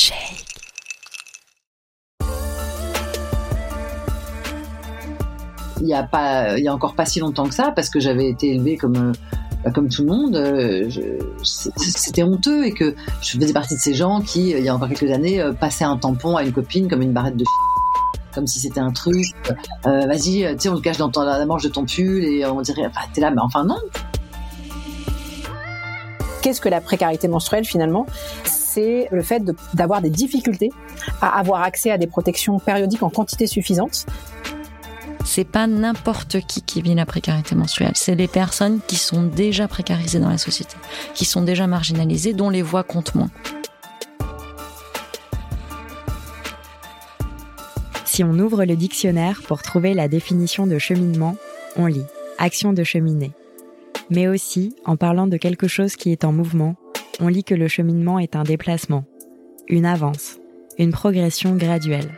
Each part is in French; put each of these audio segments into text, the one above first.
Shake. Il y a pas, il y a encore pas si longtemps que ça, parce que j'avais été élevée comme euh, bah, comme tout le monde, euh, c'était honteux et que je faisais partie de ces gens qui, il y a encore quelques années, euh, passaient un tampon à une copine comme une barrette de comme si c'était un truc. Euh, Vas-y, tu sais, on te cache dans la manche de ton pull et on dirait, enfin, t'es là, mais enfin non. Qu'est-ce que la précarité menstruelle finalement? C'est le fait d'avoir des difficultés à avoir accès à des protections périodiques en quantité suffisante c'est pas n'importe qui qui vit la précarité menstruelle. C'est les personnes qui sont déjà précarisées dans la société, qui sont déjà marginalisées, dont les voix comptent moins. Si on ouvre le dictionnaire pour trouver la définition de cheminement, on lit action de cheminer. Mais aussi, en parlant de quelque chose qui est en mouvement, on lit que le cheminement est un déplacement, une avance, une progression graduelle.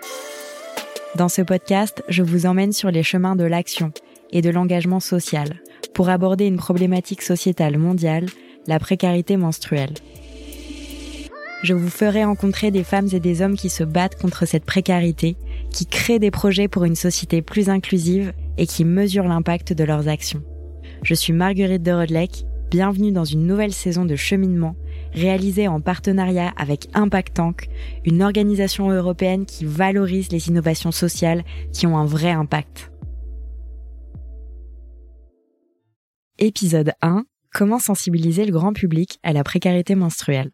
Dans ce podcast, je vous emmène sur les chemins de l'action et de l'engagement social pour aborder une problématique sociétale mondiale, la précarité menstruelle. Je vous ferai rencontrer des femmes et des hommes qui se battent contre cette précarité, qui créent des projets pour une société plus inclusive et qui mesurent l'impact de leurs actions. Je suis Marguerite de Rodleck, bienvenue dans une nouvelle saison de cheminement réalisé en partenariat avec Impact Tank, une organisation européenne qui valorise les innovations sociales qui ont un vrai impact. Épisode 1. Comment sensibiliser le grand public à la précarité menstruelle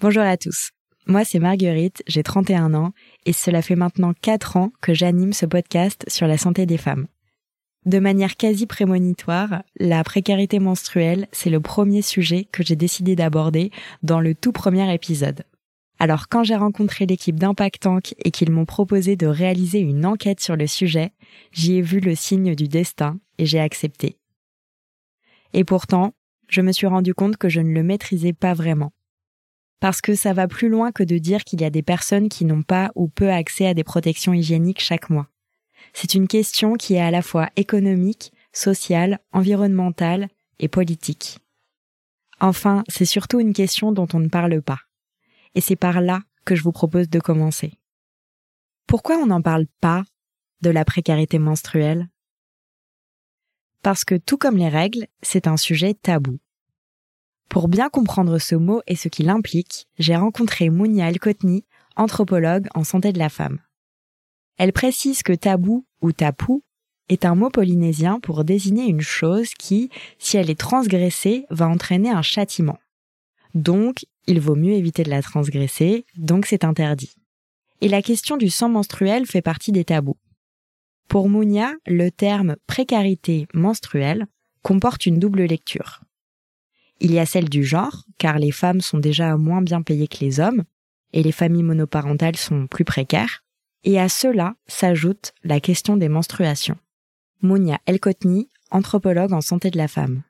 Bonjour à tous. Moi, c'est Marguerite, j'ai 31 ans, et cela fait maintenant 4 ans que j'anime ce podcast sur la santé des femmes. De manière quasi prémonitoire, la précarité menstruelle, c'est le premier sujet que j'ai décidé d'aborder dans le tout premier épisode. Alors quand j'ai rencontré l'équipe d'Impact Tank et qu'ils m'ont proposé de réaliser une enquête sur le sujet, j'y ai vu le signe du destin et j'ai accepté. Et pourtant, je me suis rendu compte que je ne le maîtrisais pas vraiment. Parce que ça va plus loin que de dire qu'il y a des personnes qui n'ont pas ou peu accès à des protections hygiéniques chaque mois. C'est une question qui est à la fois économique, sociale, environnementale et politique. Enfin, c'est surtout une question dont on ne parle pas. Et c'est par là que je vous propose de commencer. Pourquoi on n'en parle pas de la précarité menstruelle? Parce que tout comme les règles, c'est un sujet tabou. Pour bien comprendre ce mot et ce qu'il implique, j'ai rencontré Mounia El-Kotni, anthropologue en santé de la femme. Elle précise que tabou ou tapou est un mot polynésien pour désigner une chose qui, si elle est transgressée, va entraîner un châtiment. Donc, il vaut mieux éviter de la transgresser, donc c'est interdit. Et la question du sang menstruel fait partie des tabous. Pour Mounia, le terme précarité menstruelle comporte une double lecture. Il y a celle du genre, car les femmes sont déjà moins bien payées que les hommes, et les familles monoparentales sont plus précaires. Et à cela s'ajoute la question des menstruations. Mounia Elkotni, anthropologue en santé de la femme.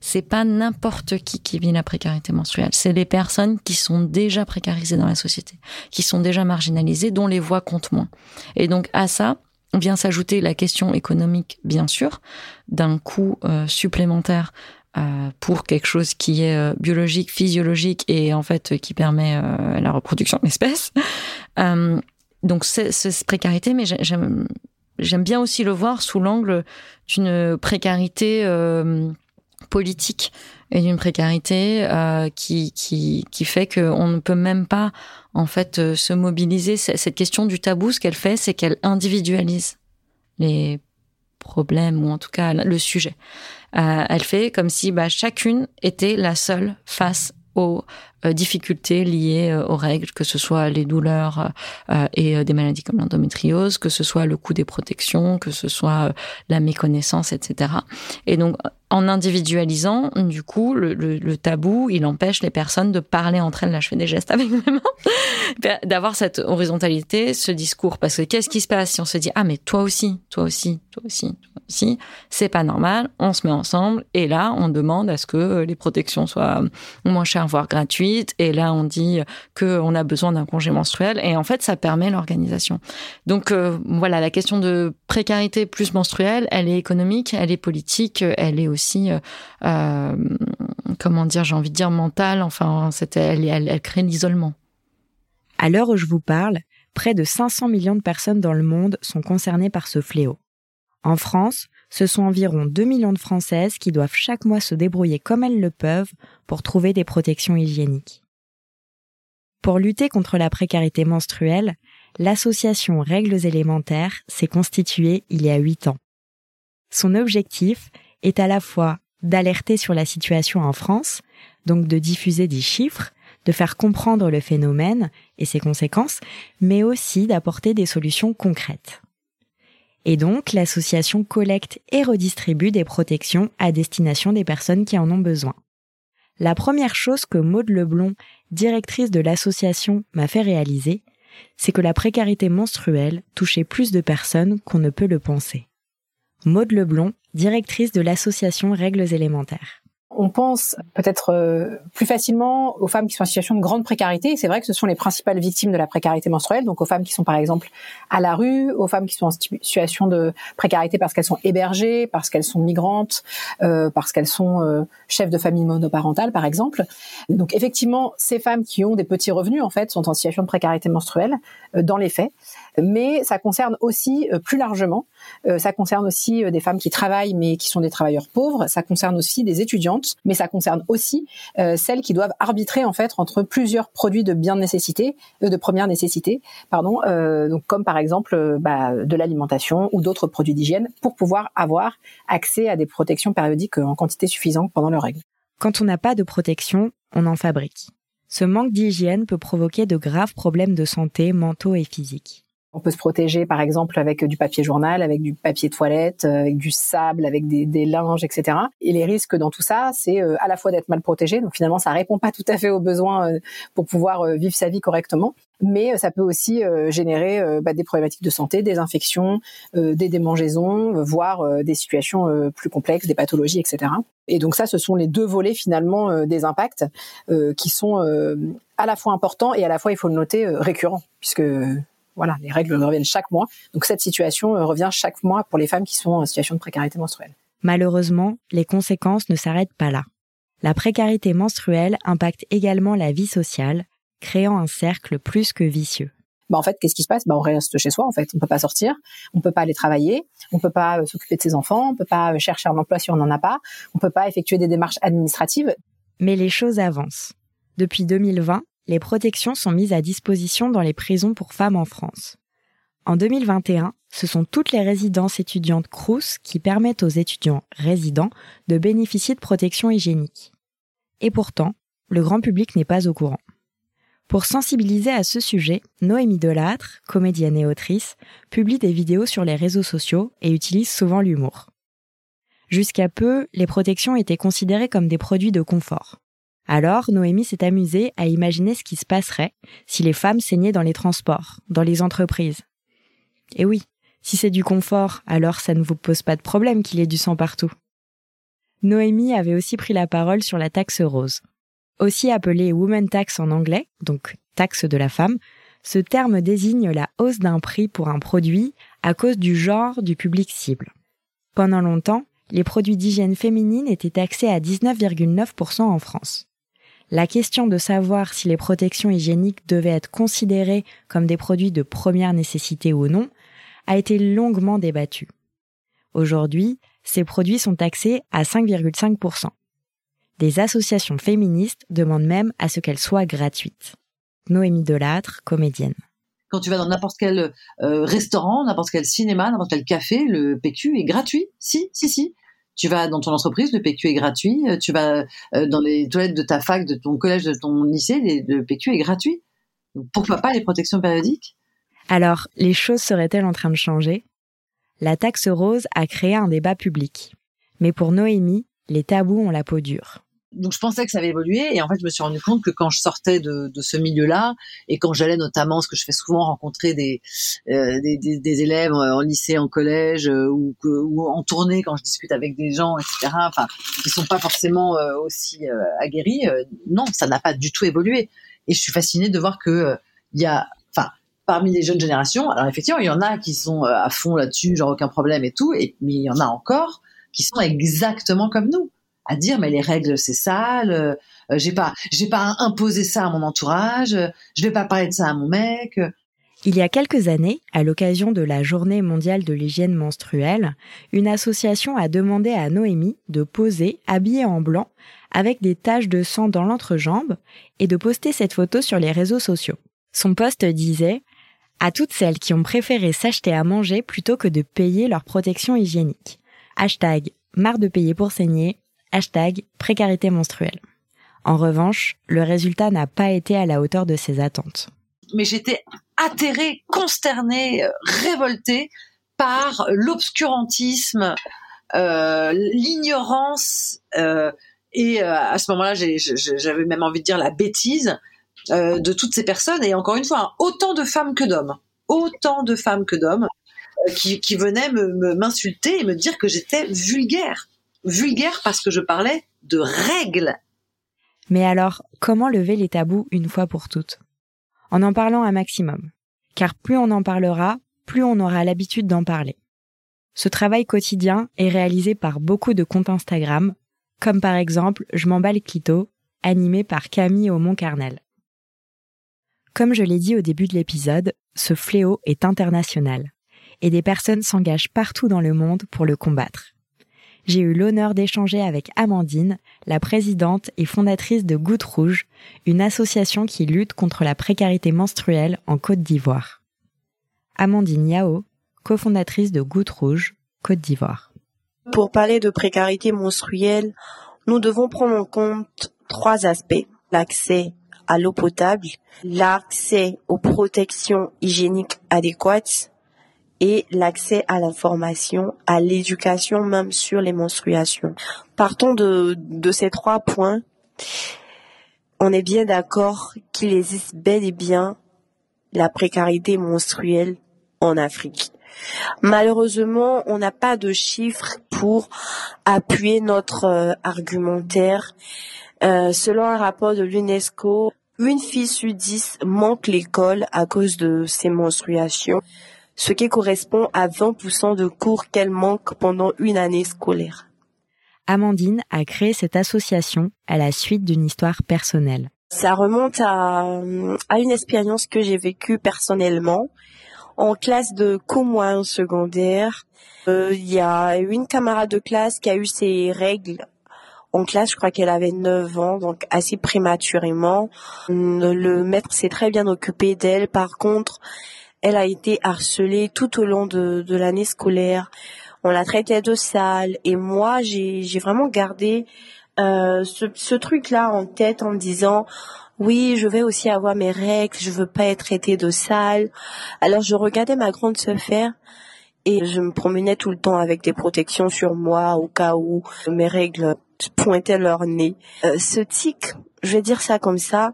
C'est pas n'importe qui qui vit la précarité menstruelle. C'est les personnes qui sont déjà précarisées dans la société, qui sont déjà marginalisées, dont les voix comptent moins. Et donc à ça vient s'ajouter la question économique, bien sûr, d'un coût euh, supplémentaire euh, pour quelque chose qui est euh, biologique, physiologique et en fait qui permet la reproduction de l'espèce donc c'est cette précarité, mais j'aime bien aussi le voir sous l'angle d'une précarité euh, politique et d'une précarité euh, qui, qui, qui fait qu'on ne peut même pas en fait euh, se mobiliser. Cette question du tabou, ce qu'elle fait, c'est qu'elle individualise les problèmes ou en tout cas le sujet. Euh, elle fait comme si bah, chacune était la seule face euh, difficultés liées euh, aux règles, que ce soit les douleurs euh, et des maladies comme l'endométriose, que ce soit le coût des protections, que ce soit la méconnaissance, etc. Et donc, en individualisant, du coup, le, tabou, il empêche les personnes de parler entre elles. Là, je fais des gestes avec mes mains. D'avoir cette horizontalité, ce discours. Parce que qu'est-ce qui se passe si on se dit, ah, mais toi aussi, toi aussi, toi aussi, toi aussi, c'est pas normal, on se met ensemble, et là, on demande à ce que les protections soient moins chères, voire gratuites, et là, on dit qu'on a besoin d'un congé menstruel, et en fait, ça permet l'organisation. Donc, euh, voilà, la question de précarité plus menstruelle, elle est économique, elle est politique, elle est aussi euh, euh, comment dire, j'ai envie de dire mentale. Enfin, c'était, elle, elle, crée l'isolement. À l'heure où je vous parle, près de 500 millions de personnes dans le monde sont concernées par ce fléau. En France, ce sont environ 2 millions de Françaises qui doivent chaque mois se débrouiller comme elles le peuvent pour trouver des protections hygiéniques. Pour lutter contre la précarité menstruelle, l'association Règles élémentaires s'est constituée il y a 8 ans. Son objectif est à la fois d'alerter sur la situation en France, donc de diffuser des chiffres, de faire comprendre le phénomène et ses conséquences, mais aussi d'apporter des solutions concrètes. Et donc, l'association collecte et redistribue des protections à destination des personnes qui en ont besoin. La première chose que Maude Leblon, directrice de l'association, m'a fait réaliser, c'est que la précarité menstruelle touchait plus de personnes qu'on ne peut le penser. Maude Leblon, directrice de l'association Règles élémentaires on pense peut-être euh, plus facilement aux femmes qui sont en situation de grande précarité. C'est vrai que ce sont les principales victimes de la précarité menstruelle, donc aux femmes qui sont par exemple à la rue, aux femmes qui sont en situation de précarité parce qu'elles sont hébergées, parce qu'elles sont migrantes, euh, parce qu'elles sont euh, chefs de famille monoparentale par exemple. Donc effectivement, ces femmes qui ont des petits revenus en fait sont en situation de précarité menstruelle dans les faits mais ça concerne aussi euh, plus largement, euh, ça concerne aussi euh, des femmes qui travaillent mais qui sont des travailleurs pauvres, ça concerne aussi des étudiantes, mais ça concerne aussi celles qui doivent arbitrer en fait entre plusieurs produits de bien nécessité, de première nécessité, donc comme par exemple bah, de l'alimentation ou d'autres produits d'hygiène pour pouvoir avoir accès à des protections périodiques en quantité suffisante pendant leurs règles. Quand on n'a pas de protection, on en fabrique. Ce manque d'hygiène peut provoquer de graves problèmes de santé mentaux et physiques. On peut se protéger, par exemple, avec du papier journal, avec du papier toilette, euh, avec du sable, avec des, des linges, etc. Et les risques dans tout ça, c'est euh, à la fois d'être mal protégé, donc finalement, ça répond pas tout à fait aux besoins euh, pour pouvoir vivre sa vie correctement, mais ça peut aussi générer bah, des problématiques de santé, des infections, des démangeaisons, voire des situations plus complexes, des pathologies, etc. Et donc ça, ce sont les deux volets finalement des impacts qui sont à la fois importants et à la fois, il faut le noter, récurrents, puisque voilà, les règles reviennent chaque mois. Donc cette situation euh, revient chaque mois pour les femmes qui sont en situation de précarité menstruelle. Malheureusement, les conséquences ne s'arrêtent pas là. La précarité menstruelle impacte également la vie sociale, créant un cercle plus que vicieux. Bah en fait, qu'est-ce qui se passe? Bah on reste chez soi en fait. On peut pas sortir, on peut pas aller travailler, on peut pas euh, s'occuper de ses enfants, on peut pas euh, chercher un emploi si on n'en a pas, on peut pas effectuer des démarches administratives. Mais les choses avancent. Depuis 2020, les protections sont mises à disposition dans les prisons pour femmes en France. En 2021, ce sont toutes les résidences étudiantes CRUS qui permettent aux étudiants résidents de bénéficier de protections hygiéniques. Et pourtant, le grand public n'est pas au courant. Pour sensibiliser à ce sujet, Noémie Delattre, comédienne et autrice, publie des vidéos sur les réseaux sociaux et utilise souvent l'humour. Jusqu'à peu, les protections étaient considérées comme des produits de confort. Alors, Noémie s'est amusée à imaginer ce qui se passerait si les femmes saignaient dans les transports, dans les entreprises. Et oui, si c'est du confort, alors ça ne vous pose pas de problème qu'il y ait du sang partout. Noémie avait aussi pris la parole sur la taxe rose. Aussi appelée woman tax en anglais, donc taxe de la femme, ce terme désigne la hausse d'un prix pour un produit à cause du genre du public cible. Pendant longtemps, les produits d'hygiène féminine étaient taxés à 19,9% en France. La question de savoir si les protections hygiéniques devaient être considérées comme des produits de première nécessité ou non a été longuement débattue. Aujourd'hui, ces produits sont taxés à 5,5%. Des associations féministes demandent même à ce qu'elles soient gratuites. Noémie Delattre, comédienne. Quand tu vas dans n'importe quel euh, restaurant, n'importe quel cinéma, n'importe quel café, le PQ est gratuit. Si, si, si. Tu vas dans ton entreprise, le PQ est gratuit. Euh, tu vas euh, dans les toilettes de ta fac, de ton collège, de ton lycée, le PQ est gratuit. pourquoi pas les protections périodiques? Alors, les choses seraient-elles en train de changer? La taxe rose a créé un débat public. Mais pour Noémie, les tabous ont la peau dure donc je pensais que ça avait évolué et en fait je me suis rendu compte que quand je sortais de, de ce milieu-là et quand j'allais notamment, ce que je fais souvent, rencontrer des, euh, des, des, des, élèves en lycée, en collège euh, ou, ou, en tournée quand je discute avec des gens, etc. Enfin, qui sont pas forcément euh, aussi aguerris. non, ça n'a pas du tout évolué. Et je suis fascinée de voir que il y a, enfin, parmi les jeunes générations, alors effectivement il y en a qui sont à fond là-dessus, genre aucun problème et tout, et mais il y en a encore qui sont exactement comme nous à dire mais les règles c'est sale, euh, j'ai pas j'ai pas imposé ça à mon entourage, je vais pas parler de ça à mon mec. Il y a quelques années, à l'occasion de la Journée mondiale de l'hygiène menstruelle, une association a demandé à Noémie de poser habillée en blanc avec des taches de sang dans l'entrejambe et de poster cette photo sur les réseaux sociaux. Son poste disait à toutes celles qui ont préféré s'acheter à manger plutôt que de payer leur protection hygiénique. Hashtag marre de payer pour saigner. Hashtag précarité menstruelle. En revanche, le résultat n'a pas été à la hauteur de ses attentes. Mais j'étais atterrée, consternée, euh, révoltée par l'obscurantisme, euh, l'ignorance euh, et à ce moment-là, j'avais même envie de dire la bêtise de toutes ces personnes. Et encore une fois, hein, autant de femmes que d'hommes, autant de femmes que d'hommes qui, qui, venaient me, m'insulter et me dire que j'étais vulgaire. Vulgaire parce que je parlais de règles. Mais alors, comment lever les tabous une fois pour toutes? En en parlant un maximum. Car plus on en parlera, plus on aura l'habitude d'en parler. Ce travail quotidien est réalisé par beaucoup de comptes Instagram, comme par exemple Je m'emballe clito, animé par Camille Aumont-Carnel. Comme je l'ai dit au début de l'épisode, ce fléau est international, et des personnes s'engagent partout dans le monde pour le combattre. J'ai eu l'honneur d'échanger avec Amandine, la présidente et fondatrice de Goutte Rouge, une association qui lutte contre la précarité menstruelle en Côte d'Ivoire. Amandine Yao, cofondatrice de Goutte Rouge, Côte d'Ivoire. Pour parler de précarité menstruelle, nous devons prendre en compte trois aspects. L'accès à l'eau potable, l'accès aux protections hygiéniques adéquates et l'accès à l'information, à l'éducation même sur les menstruations. Partons de, ces trois points. On est bien d'accord qu'il existe bel et bien la précarité menstruelle en Afrique. Malheureusement, on n'a pas de chiffres pour appuyer notre euh, argumentaire. Euh, selon un rapport de l'UNESCO, une fille sur dix manque l'école à cause de ses menstruations, ce qui correspond à 20% de cours qu'elle manque pendant une année scolaire. Amandine a créé cette association à la suite d'une histoire personnelle. Ça remonte à, à une expérience que j'ai vécue personnellement. En classe de co secondaire, euh, il y a une camarade de classe qui a eu ses règles en classe, je crois qu'elle avait 9 ans, donc assez prématurément. Le maître s'est très bien occupé d'elle. Par contre, elle a été harcelée tout au long de, l'année scolaire. On la traitait de sale. Et moi, j'ai vraiment gardé euh, ce, truc-là en tête en me disant oui, je vais aussi avoir mes règles, je veux pas être traitée de sale. Alors je regardais ma grande sœur faire et je me promenais tout le temps avec des protections sur moi au cas où mes règles pointaient leur nez. Euh, ce tic, je vais dire ça comme ça,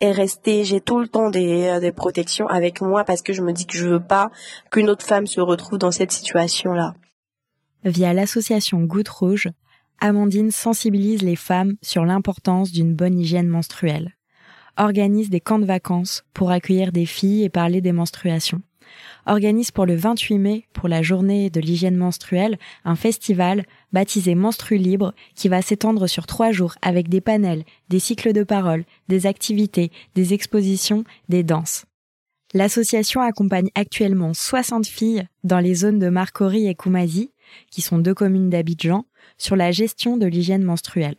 est resté. J'ai tout le temps des, euh, des protections avec moi parce que je me dis que je veux pas qu'une autre femme se retrouve dans cette situation-là. Via l'association Goutte Rouge, Amandine sensibilise les femmes sur l'importance d'une bonne hygiène menstruelle, organise des camps de vacances pour accueillir des filles et parler des menstruations, organise pour le 28 mai, pour la journée de l'hygiène menstruelle, un festival baptisé Menstru Libre qui va s'étendre sur trois jours avec des panels, des cycles de parole, des activités, des expositions, des danses. L'association accompagne actuellement 60 filles dans les zones de Marcory et Koumazi, qui sont deux communes d'Abidjan, sur la gestion de l'hygiène menstruelle.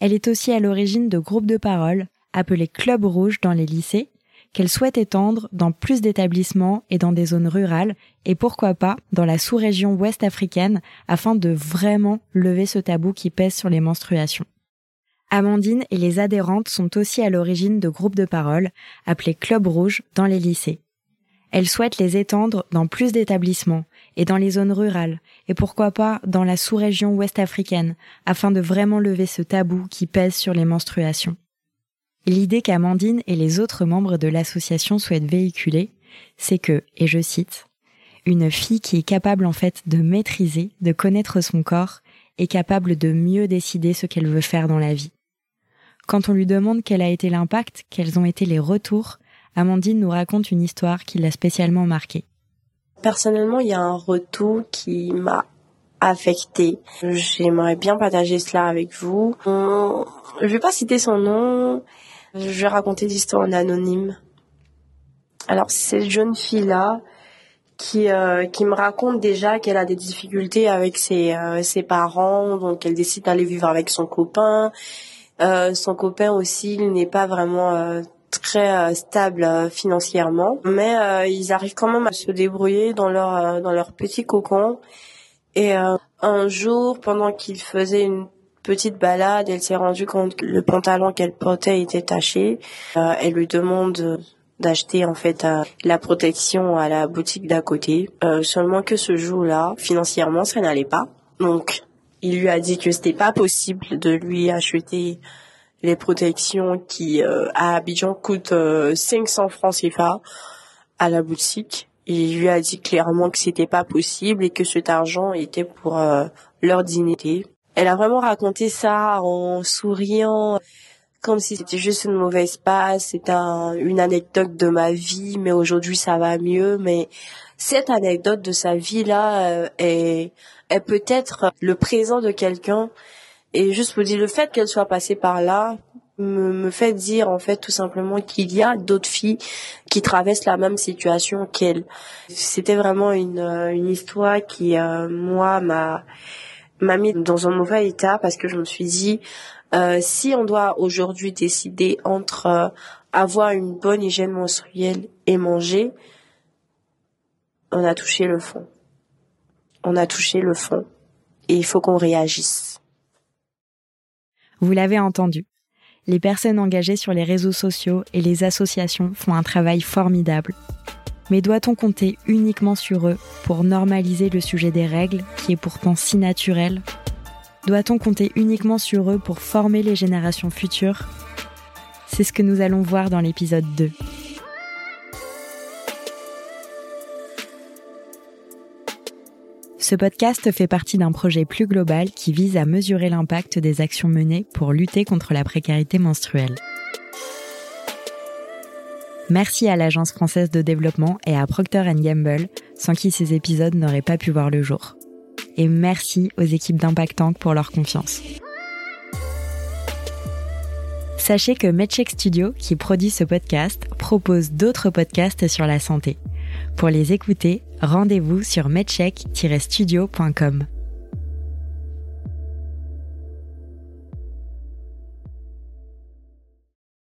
Elle est aussi à l'origine de groupes de parole, appelés Clubs Rouges dans les lycées, qu'elle souhaite étendre dans plus d'établissements et dans des zones rurales et pourquoi pas dans la sous-région ouest africaine afin de vraiment lever ce tabou qui pèse sur les menstruations. Amandine et les adhérentes sont aussi à l'origine de groupes de parole appelés Club Rouge dans les lycées. Elle souhaite les étendre dans plus d'établissements et dans les zones rurales et pourquoi pas dans la sous-région ouest africaine afin de vraiment lever ce tabou qui pèse sur les menstruations. L'idée qu'Amandine et les autres membres de l'association souhaitent véhiculer, c'est que, et je cite, une fille qui est capable en fait de maîtriser, de connaître son corps, est capable de mieux décider ce qu'elle veut faire dans la vie. Quand on lui demande quel a été l'impact, quels ont été les retours, Amandine nous raconte une histoire qui l'a spécialement marquée. Personnellement, il y a un retour qui m'a affecté. J'aimerais bien partager cela avec vous. Je vais pas citer son nom. Je vais raconter l'histoire en anonyme. Alors, cette jeune fille-là, qui euh, qui me raconte déjà qu'elle a des difficultés avec ses euh, ses parents, donc elle décide d'aller vivre avec son copain. Euh, son copain aussi, il n'est pas vraiment très stable financièrement, mais ils arrivent quand même à se débrouiller dans leur dans leur petit cocon. Et un jour, pendant qu'il faisait une petite balade, elle s'est rendue compte que le pantalon qu'elle portait était taché. elle lui demande d'acheter en fait euh, la protection à la boutique d'à côté. Euh, seulement que ce jour-là, financièrement, ça n'allait pas. Donc, il lui a dit que c'était pas possible de lui acheter les protections qui euh, à Abidjan coûtent 500 francs CFA à la boutique. Il lui a dit clairement que c'était pas possible et que cet argent était pour leur dignité. Elle a vraiment raconté ça en souriant comme si c'était juste une mauvaise passe, c'est une anecdote de ma vie, mais aujourd'hui ça va mieux. Mais cette anecdote de sa vie là euh, est, est peut-être le présent de quelqu'un. Et juste pour dire le fait qu'elle soit passée par là me, me fait dire en fait tout simplement qu'il y a d'autres filles qui traversent la même situation qu'elle. C'était vraiment une, euh, une histoire qui euh, moi m'a m'a mis dans un mauvais état parce que je me suis dit euh, si on doit aujourd'hui décider entre euh, avoir une bonne hygiène menstruelle et manger, on a touché le fond. On a touché le fond. Et il faut qu'on réagisse. Vous l'avez entendu. Les personnes engagées sur les réseaux sociaux et les associations font un travail formidable. Mais doit-on compter uniquement sur eux pour normaliser le sujet des règles, qui est pourtant si naturel? Doit-on compter uniquement sur eux pour former les générations futures? C'est ce que nous allons voir dans l'épisode 2. Ce podcast fait partie d'un projet plus global qui vise à mesurer l'impact des actions menées pour lutter contre la précarité menstruelle. Merci à l'Agence française de développement et à Procter Gamble, sans qui ces épisodes n'auraient pas pu voir le jour et merci aux équipes d'Impact Tank pour leur confiance. Sachez que MedCheck Studio, qui produit ce podcast, propose d'autres podcasts sur la santé. Pour les écouter, rendez-vous sur medcheck-studio.com.